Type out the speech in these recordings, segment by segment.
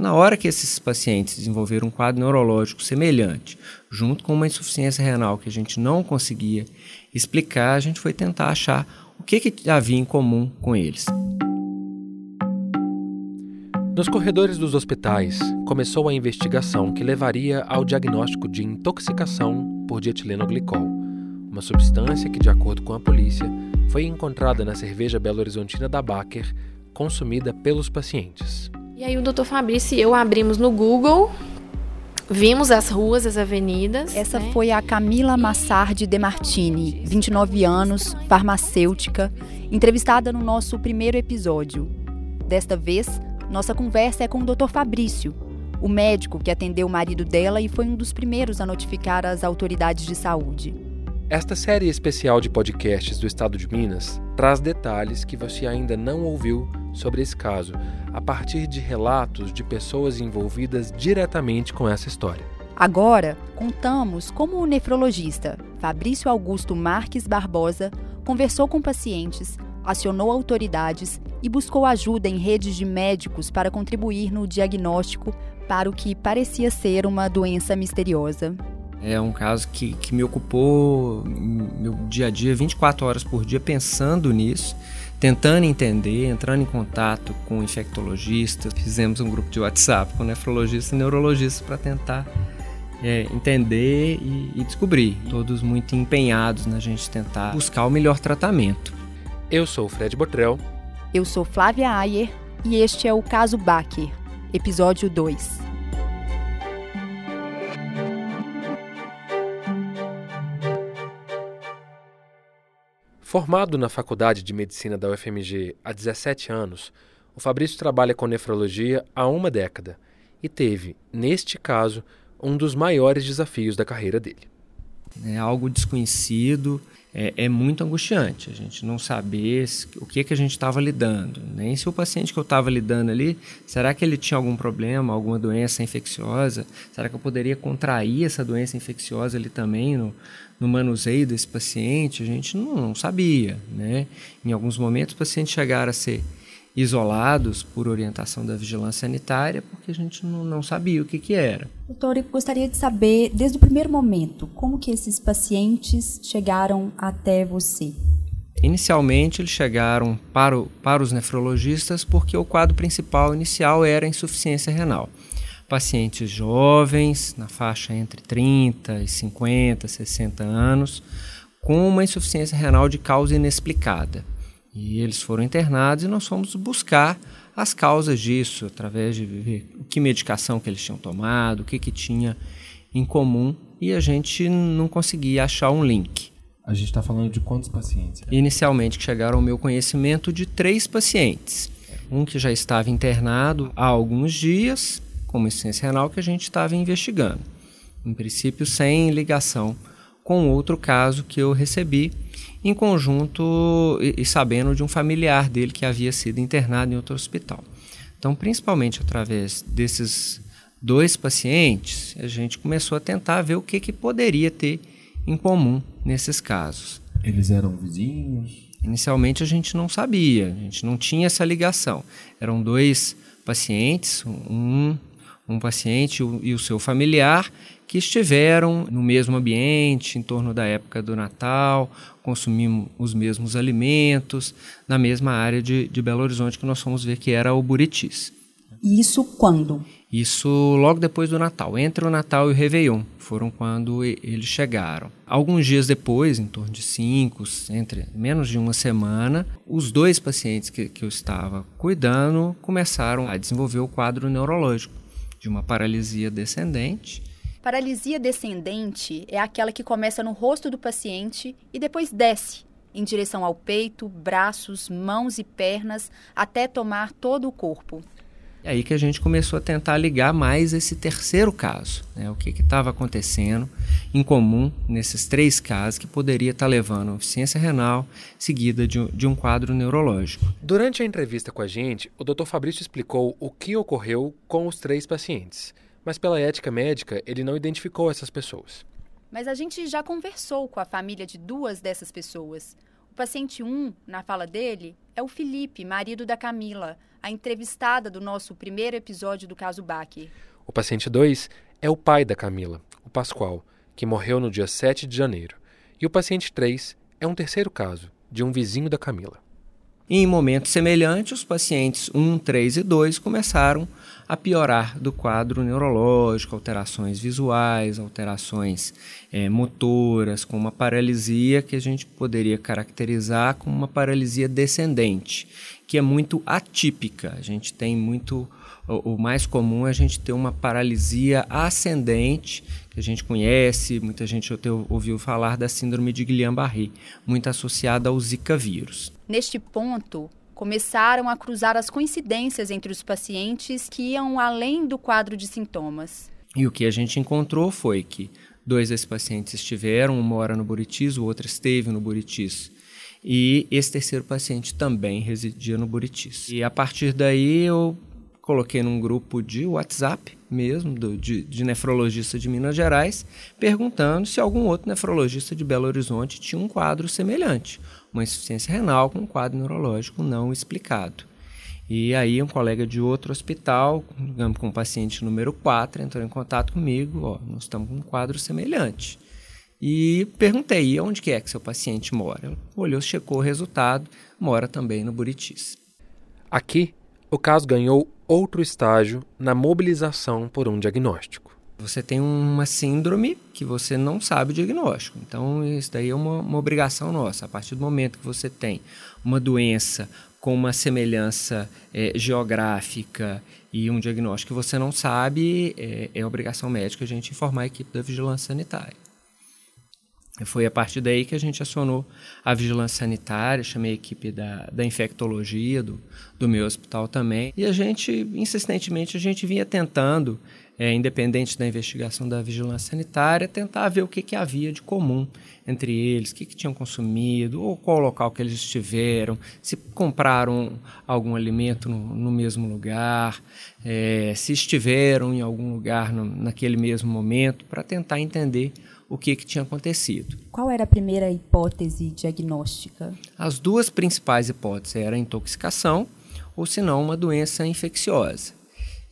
Na hora que esses pacientes desenvolveram um quadro neurológico semelhante, junto com uma insuficiência renal que a gente não conseguia explicar, a gente foi tentar achar o que, que havia em comum com eles. Nos corredores dos hospitais, começou a investigação que levaria ao diagnóstico de intoxicação por dietilenglicol, uma substância que, de acordo com a polícia, foi encontrada na cerveja Belo Horizontina da Baker, consumida pelos pacientes. E aí o Dr. Fabrício e eu abrimos no Google, vimos as ruas, as avenidas. Essa né? foi a Camila Massardi De Martini, 29 anos, farmacêutica, entrevistada no nosso primeiro episódio. Desta vez, nossa conversa é com o Dr. Fabrício, o médico que atendeu o marido dela e foi um dos primeiros a notificar as autoridades de saúde. Esta série especial de podcasts do estado de Minas traz detalhes que você ainda não ouviu sobre esse caso, a partir de relatos de pessoas envolvidas diretamente com essa história. Agora, contamos como o nefrologista Fabrício Augusto Marques Barbosa conversou com pacientes, acionou autoridades e buscou ajuda em redes de médicos para contribuir no diagnóstico para o que parecia ser uma doença misteriosa. É um caso que, que me ocupou meu dia a dia, 24 horas por dia, pensando nisso, tentando entender, entrando em contato com infectologistas. Fizemos um grupo de WhatsApp com nefrologistas e neurologistas para tentar é, entender e, e descobrir. Todos muito empenhados na gente tentar buscar o melhor tratamento. Eu sou o Fred Botrel. Eu sou Flávia Ayer e este é o Caso Baker, episódio 2. Formado na Faculdade de Medicina da UFMG há 17 anos, o Fabrício trabalha com nefrologia há uma década e teve, neste caso, um dos maiores desafios da carreira dele. É algo desconhecido, é, é muito angustiante a gente não saber o que, que a gente estava lidando. Nem se o paciente que eu estava lidando ali, será que ele tinha algum problema, alguma doença infecciosa? Será que eu poderia contrair essa doença infecciosa ali também no, no manuseio desse paciente? A gente não, não sabia. Né? Em alguns momentos, os pacientes chegaram a ser isolados por orientação da vigilância sanitária, porque a gente não, não sabia o que, que era. Doutor, eu gostaria de saber, desde o primeiro momento, como que esses pacientes chegaram até você? Inicialmente, eles chegaram para, o, para os nefrologistas porque o quadro principal inicial era insuficiência renal. Pacientes jovens, na faixa entre 30 e 50, 60 anos, com uma insuficiência renal de causa inexplicada. E eles foram internados e nós fomos buscar as causas disso, através de ver que medicação que eles tinham tomado, o que, que tinha em comum, e a gente não conseguia achar um link. A gente está falando de quantos pacientes? Inicialmente, que chegaram ao meu conhecimento de três pacientes. Um que já estava internado há alguns dias, com uma insuficiência renal, que a gente estava investigando. Em princípio, sem ligação com outro caso que eu recebi, em conjunto e, e sabendo de um familiar dele que havia sido internado em outro hospital. Então, principalmente através desses dois pacientes, a gente começou a tentar ver o que, que poderia ter em comum nesses casos. Eles eram vizinhos? Inicialmente a gente não sabia, a gente não tinha essa ligação. Eram dois pacientes, um, um paciente e o seu familiar, que estiveram no mesmo ambiente, em torno da época do Natal, consumimos os mesmos alimentos, na mesma área de, de Belo Horizonte que nós fomos ver que era o Buritis. Isso quando? Isso logo depois do Natal, entre o Natal e o Réveillon, foram quando eles chegaram. Alguns dias depois, em torno de cinco, entre menos de uma semana, os dois pacientes que, que eu estava cuidando começaram a desenvolver o quadro neurológico de uma paralisia descendente Paralisia descendente é aquela que começa no rosto do paciente e depois desce em direção ao peito, braços, mãos e pernas, até tomar todo o corpo. É aí que a gente começou a tentar ligar mais esse terceiro caso, né? o que estava acontecendo em comum nesses três casos que poderia estar tá levando a insuficiência renal seguida de, de um quadro neurológico. Durante a entrevista com a gente, o Dr. Fabrício explicou o que ocorreu com os três pacientes mas pela ética médica ele não identificou essas pessoas. Mas a gente já conversou com a família de duas dessas pessoas. O paciente 1, um, na fala dele, é o Felipe, marido da Camila, a entrevistada do nosso primeiro episódio do caso Baque. O paciente 2 é o pai da Camila, o Pascoal, que morreu no dia 7 de janeiro. E o paciente 3 é um terceiro caso, de um vizinho da Camila. em momentos semelhantes, os pacientes 1, 3 e 2 começaram a piorar do quadro neurológico, alterações visuais, alterações é, motoras, com uma paralisia que a gente poderia caracterizar como uma paralisia descendente, que é muito atípica. A gente tem muito. O, mais comum é a gente ter uma paralisia ascendente, que a gente conhece, muita gente ouviu falar da síndrome de Guillain-Barré, muito associada ao Zika vírus. Neste ponto, começaram a cruzar as coincidências entre os pacientes que iam além do quadro de sintomas. E o que a gente encontrou foi que dois desses pacientes estiveram, uma hora no Buritis, o outro esteve no Buritis. E esse terceiro paciente também residia no Buritis. E a partir daí eu coloquei num grupo de WhatsApp mesmo, do, de, de nefrologista de Minas Gerais, perguntando se algum outro nefrologista de Belo Horizonte tinha um quadro semelhante, uma insuficiência renal com um quadro neurológico não explicado. E aí um colega de outro hospital, digamos com o paciente número 4, entrou em contato comigo, ó, nós estamos com um quadro semelhante. E perguntei, onde que é que seu paciente mora? Olhou, checou o resultado, mora também no Buritis. Aqui, o caso ganhou outro estágio na mobilização por um diagnóstico. Você tem uma síndrome que você não sabe o diagnóstico. Então, isso daí é uma, uma obrigação nossa. A partir do momento que você tem uma doença com uma semelhança é, geográfica e um diagnóstico que você não sabe, é, é obrigação médica a gente informar a equipe da vigilância sanitária. Foi a partir daí que a gente acionou a vigilância sanitária, chamei a equipe da, da infectologia do, do meu hospital também. E a gente, insistentemente, a gente vinha tentando, é, independente da investigação da vigilância sanitária, tentar ver o que, que havia de comum entre eles, o que, que tinham consumido, ou qual local que eles estiveram, se compraram algum alimento no, no mesmo lugar, é, se estiveram em algum lugar no, naquele mesmo momento, para tentar entender o que, que tinha acontecido. Qual era a primeira hipótese diagnóstica? As duas principais hipóteses eram intoxicação ou, se não, uma doença infecciosa.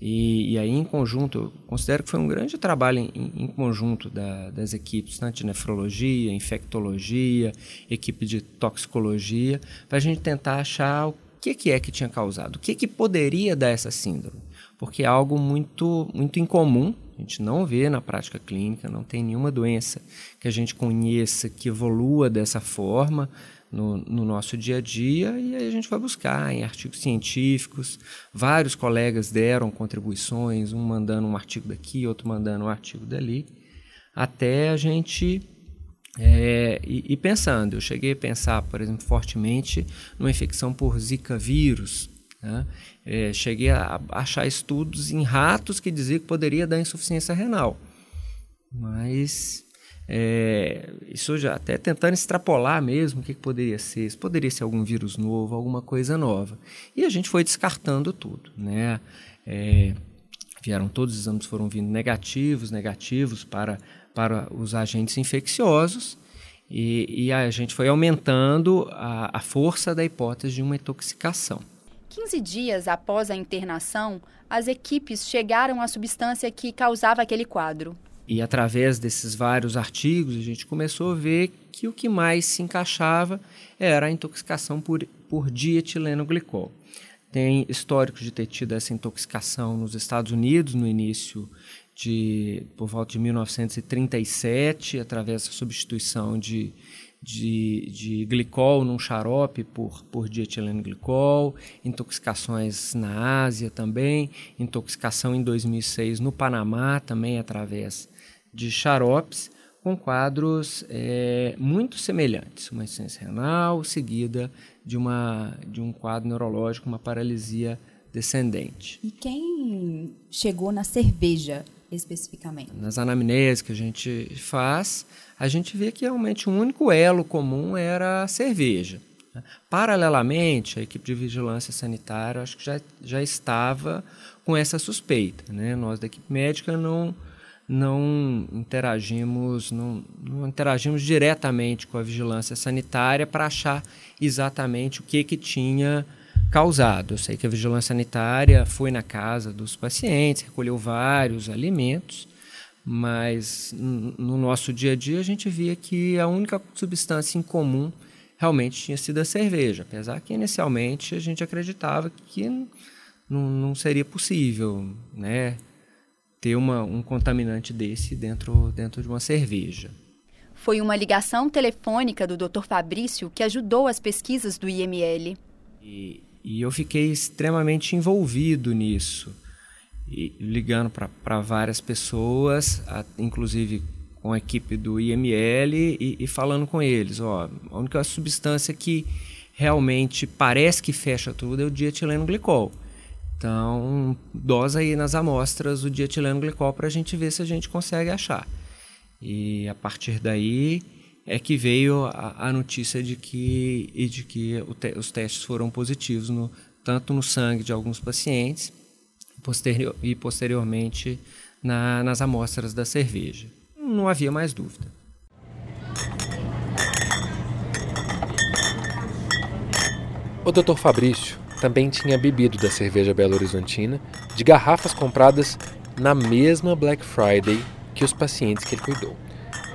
E, e, aí, em conjunto, eu considero que foi um grande trabalho em, em conjunto da, das equipes, tanto de nefrologia, infectologia, equipe de toxicologia, para a gente tentar achar o que, que é que tinha causado, o que, que poderia dar essa síndrome. Porque é algo muito, muito incomum a gente não vê na prática clínica, não tem nenhuma doença que a gente conheça que evolua dessa forma no, no, nosso dia a dia e aí a gente vai buscar em artigos científicos. Vários colegas deram contribuições, um mandando um artigo daqui, outro mandando um artigo dali, até a gente é, e, pensando, eu cheguei a pensar, por exemplo, fortemente numa infecção por Zika vírus, né? É, cheguei a achar estudos em ratos que diziam que poderia dar insuficiência renal. Mas é, isso já até tentando extrapolar mesmo o que, que, poderia ser. Isso poderia ser algum vírus novo, alguma coisa nova. E a gente foi descartando tudo. Né? É, vieram todos os exames foram vindo negativos, negativos para, para os agentes infecciosos. E, e a gente foi aumentando a, a força da hipótese de uma intoxicação. 15 dias após a internação, as equipes chegaram à substância que causava aquele quadro. E através desses vários artigos, a gente começou a ver que o que mais se encaixava era a intoxicação por, por dietilenoglicol. Tem históricos de ter tido essa intoxicação nos Estados Unidos no início de por volta de 1937, através da substituição de de, de glicol num xarope por, por dietilenoglicol, intoxicações na Ásia também, intoxicação em 2006 no Panamá também através de xaropes, com quadros é, muito semelhantes, uma insuficiência renal seguida de, uma, de um quadro neurológico, uma paralisia descendente. E quem chegou na cerveja especificamente? Nas anamneses que a gente faz, a gente vê que realmente o um único elo comum era a cerveja. Paralelamente, a equipe de vigilância sanitária acho que já, já estava com essa suspeita. Né? Nós da equipe médica não, não interagimos, não, não interagimos diretamente com a vigilância sanitária para achar exatamente o que, que tinha causado. Eu sei que a vigilância sanitária foi na casa dos pacientes, recolheu vários alimentos, mas no nosso dia a dia a gente via que a única substância em comum realmente tinha sido a cerveja, apesar que inicialmente a gente acreditava que não, não seria possível né, ter uma, um contaminante desse dentro, dentro de uma cerveja. Foi uma ligação telefônica do Dr. Fabrício que ajudou as pesquisas do IML. E, e eu fiquei extremamente envolvido nisso, e, ligando para várias pessoas, a, inclusive com a equipe do IML e, e, falando com eles. Ó, a única substância que realmente parece que fecha tudo é o dietileno glicol. Então, dosa aí nas amostras o dietileno glicol para a gente ver se a gente consegue achar. E a partir daí é que veio a, a notícia de que, e de que te, os testes foram positivos, no, tanto no sangue de alguns pacientes posterior, e posteriormente na, nas amostras da cerveja. Não havia mais dúvida. O Dr. Fabrício também tinha bebido da cerveja Belo Horizontina de garrafas compradas na mesma Black Friday que os pacientes que ele cuidou.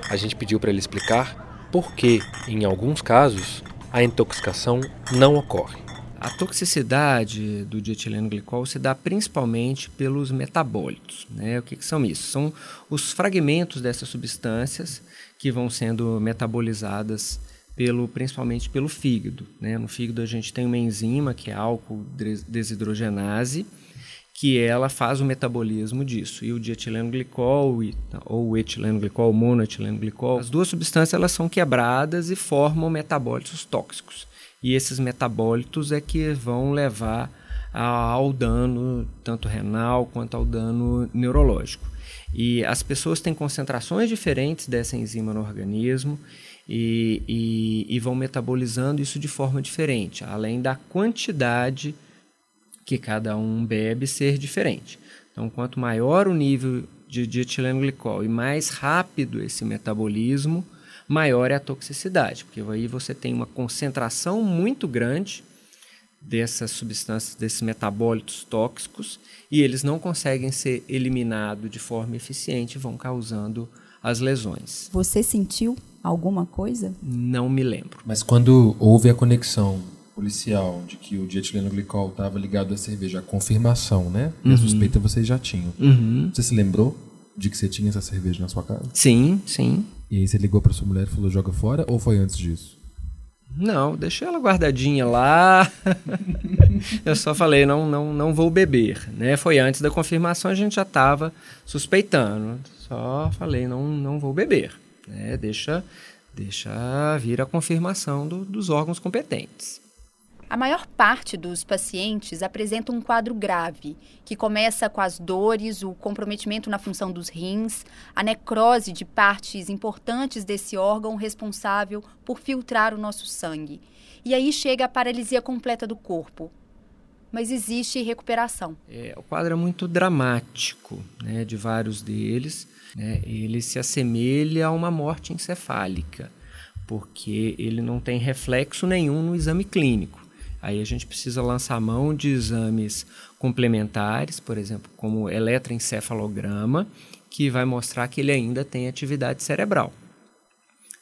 A gente pediu para ele explicar por que, em alguns casos, a intoxicação não ocorre. A toxicidade do dietileno glicol se dá principalmente pelos metabólitos. Né? O que, que, são isso? São os fragmentos dessas substâncias que vão sendo metabolizadas pelo, principalmente pelo fígado. Né? No fígado a gente tem uma enzima que é álcool desidrogenase, que ela faz o metabolismo disso. E o dietileno glicol ou o etileno glicol, monoetileno glicol, as duas substâncias elas são quebradas e formam metabólitos tóxicos. E esses metabólitos é que vão levar ao dano tanto renal quanto ao dano neurológico. E as pessoas têm concentrações diferentes dessa enzima no organismo e, e, e vão metabolizando isso de forma diferente, além da quantidade que cada um bebe ser diferente. Então, quanto maior o nível de dietileno glicol e mais rápido esse metabolismo, maior é a toxicidade, porque aí você tem uma concentração muito grande dessas substâncias, desses metabólitos tóxicos, e eles não conseguem ser eliminados de forma eficiente, vão causando as lesões. Você sentiu alguma coisa? Não me lembro. Mas quando houve a conexão policial de que o dietileno glicol estava ligado à cerveja, a confirmação, né? Uhum. A suspeita vocês já tinham. Uhum. Você se lembrou de que você tinha essa cerveja na sua casa? Sim, sim. E aí você ligou para sua mulher e falou joga fora ou foi antes disso? Não, deixei ela guardadinha lá. eu só falei, não, não, não vou beber, né? Foi antes da confirmação, a gente já estava suspeitando. Só falei, não, não vou beber, né? Deixa, deixa vir a confirmação do, dos órgãos competentes. A maior parte dos pacientes apresenta um quadro grave, que começa com as dores, o comprometimento na função dos rins, a necrose de partes importantes desse órgão responsável por filtrar o nosso sangue. E aí chega a paralisia completa do corpo. Mas existe recuperação. É, o quadro é muito dramático, né, de vários deles. Né, ele se assemelha a uma morte encefálica, porque ele não tem reflexo nenhum no exame clínico. Aí a gente precisa lançar mão de exames complementares, por exemplo, como eletroencefalograma, que vai mostrar que ele ainda tem atividade cerebral.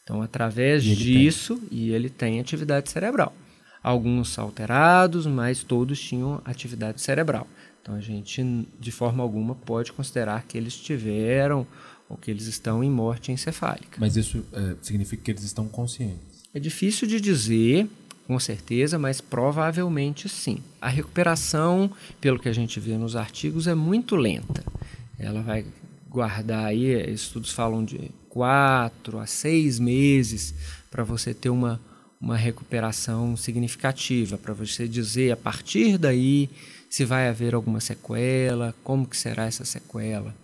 Então, através e disso, tem. e ele tem atividade cerebral. Alguns alterados, mas todos tinham atividade cerebral. Então, a gente, de forma alguma, pode considerar que eles tiveram ou que eles estão em morte encefálica. Mas isso é, significa que eles estão conscientes? É difícil de dizer, com certeza, mas provavelmente sim. A recuperação, pelo que a gente vê nos artigos, é muito lenta. Ela vai guardar aí, estudos falam de quatro a seis meses para você ter uma, uma recuperação significativa, para você dizer a partir daí se vai haver alguma sequela, como que será essa sequela.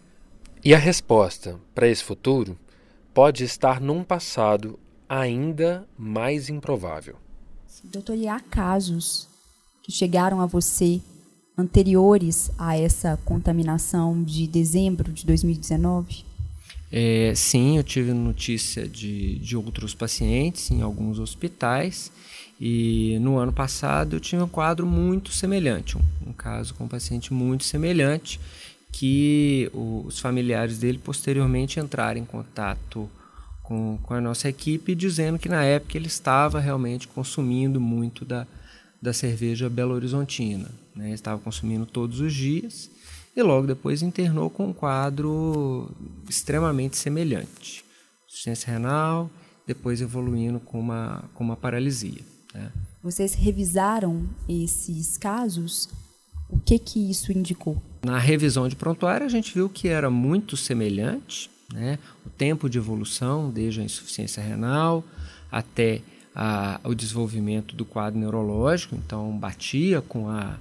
E a resposta para esse futuro pode estar num passado ainda mais improvável. Doutor, e há casos que chegaram a você anteriores a essa contaminação de dezembro de 2019? É, sim, eu tive notícia de, de outros pacientes em alguns hospitais e no ano passado eu tive um quadro muito semelhante, um, um caso com um paciente muito semelhante que os familiares dele posteriormente entraram em contato com, com a nossa equipe dizendo que na época ele estava realmente consumindo muito da, da cerveja Belo Horizontina. Né? Estava consumindo todos os dias e logo depois internou com um quadro extremamente semelhante. Insuficiência renal, depois evoluindo com uma, com uma paralisia. Né? Vocês revisaram esses casos? O que que isso indicou? Na revisão de prontuário, a gente viu que era muito semelhante, né? o tempo de evolução, desde a insuficiência renal até a, o desenvolvimento do quadro neurológico, então batia com, a,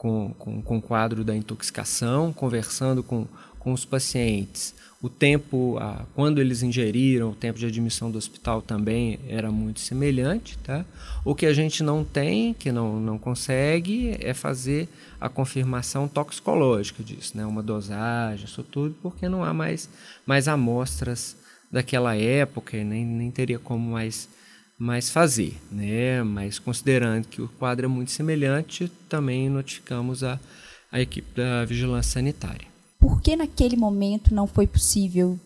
com, com, com o quadro da intoxicação, conversando com, com os pacientes. O tempo, a, quando eles ingeriram, o tempo de admissão do hospital também era muito semelhante. Tá? O que a gente não tem, que não, não consegue, é fazer a confirmação toxicológica disso, né? uma dosagem, isso tudo, porque não há mais, mais amostras daquela época nem, nem teria como mais mais fazer, né? Mas considerando que o quadro é muito semelhante, também notificamos a, a equipe da vigilância sanitária. Por que naquele momento não foi possível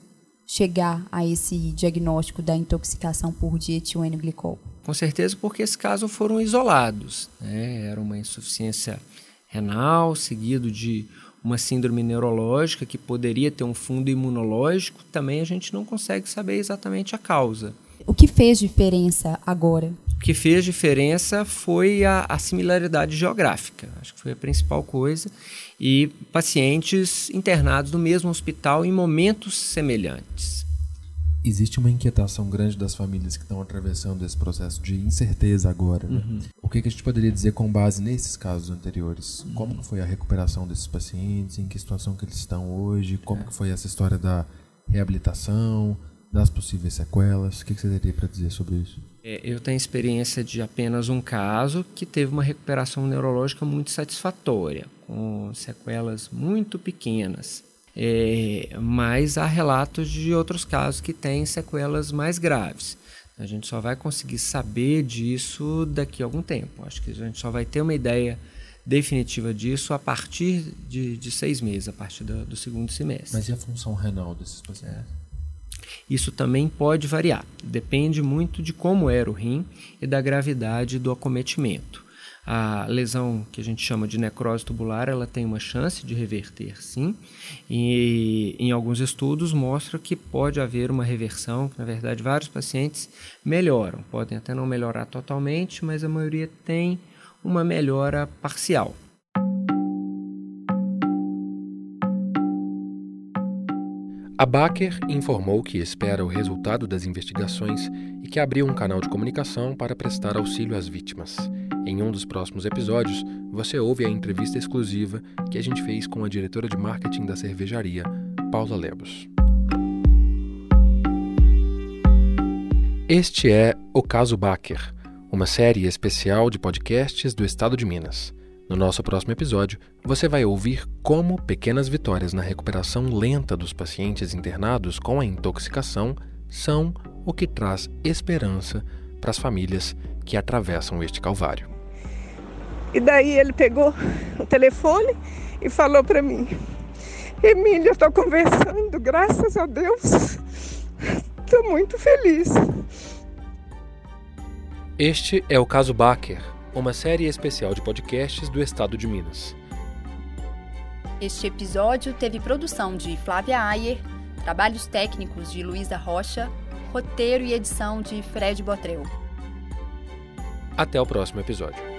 chegar a esse diagnóstico da intoxicação por dietileno-glicol? Com certeza porque esses casos foram isolados. Né? Era uma insuficiência renal, seguido de uma síndrome neurológica que poderia ter um fundo imunológico, também a gente não consegue saber exatamente a causa. O que fez diferença agora? O que fez diferença foi a, a similaridade geográfica. Acho que foi a principal coisa. E pacientes internados no mesmo hospital em momentos semelhantes. Existe uma inquietação grande das famílias que estão atravessando esse processo de incerteza agora. Né? Uhum. O que, que, a gente poderia dizer com base nesses casos anteriores? Uhum. Como foi a recuperação desses pacientes? Em que situação que eles estão hoje? Como é. que foi essa história da reabilitação? Das possíveis sequelas? O que você teria para dizer sobre isso? É, eu tenho experiência de apenas um caso que teve uma recuperação neurológica muito satisfatória, com sequelas muito pequenas. É, mas há relatos de outros casos que têm sequelas mais graves. A gente só vai conseguir saber disso daqui a algum tempo. Acho que a gente só vai ter uma ideia definitiva disso a partir de, de seis meses, a partir do, do segundo semestre. Mas e a função renal desses pacientes? É. Isso também pode variar, depende muito de como era o rim e da gravidade do acometimento. A lesão que a gente chama de necrose tubular, ela tem uma chance de reverter, sim. E em alguns estudos mostra que pode haver uma reversão, na verdade vários pacientes melhoram, podem até não melhorar totalmente, mas a maioria tem uma melhora parcial. A Baker informou que espera o resultado das investigações e que abriu um canal de comunicação para prestar auxílio às vítimas. Em um dos próximos episódios, você ouve a entrevista exclusiva que a gente fez com a diretora de marketing da cervejaria, Paula Lebos. Este é O Caso Baker, uma série especial de podcasts do estado de Minas. No nosso próximo episódio, você vai ouvir como pequenas vitórias na recuperação lenta dos pacientes internados com a intoxicação são o que traz esperança para as famílias que atravessam este calvário. E daí ele pegou o telefone e falou para mim: Emília, estou conversando, graças a Deus, estou muito feliz. Este é o caso Baker uma série especial de podcasts do estado de Minas. Este episódio teve produção de Flávia Ayer, trabalhos técnicos de Luísa Rocha, roteiro e edição de Fred Botrel. Até o próximo episódio.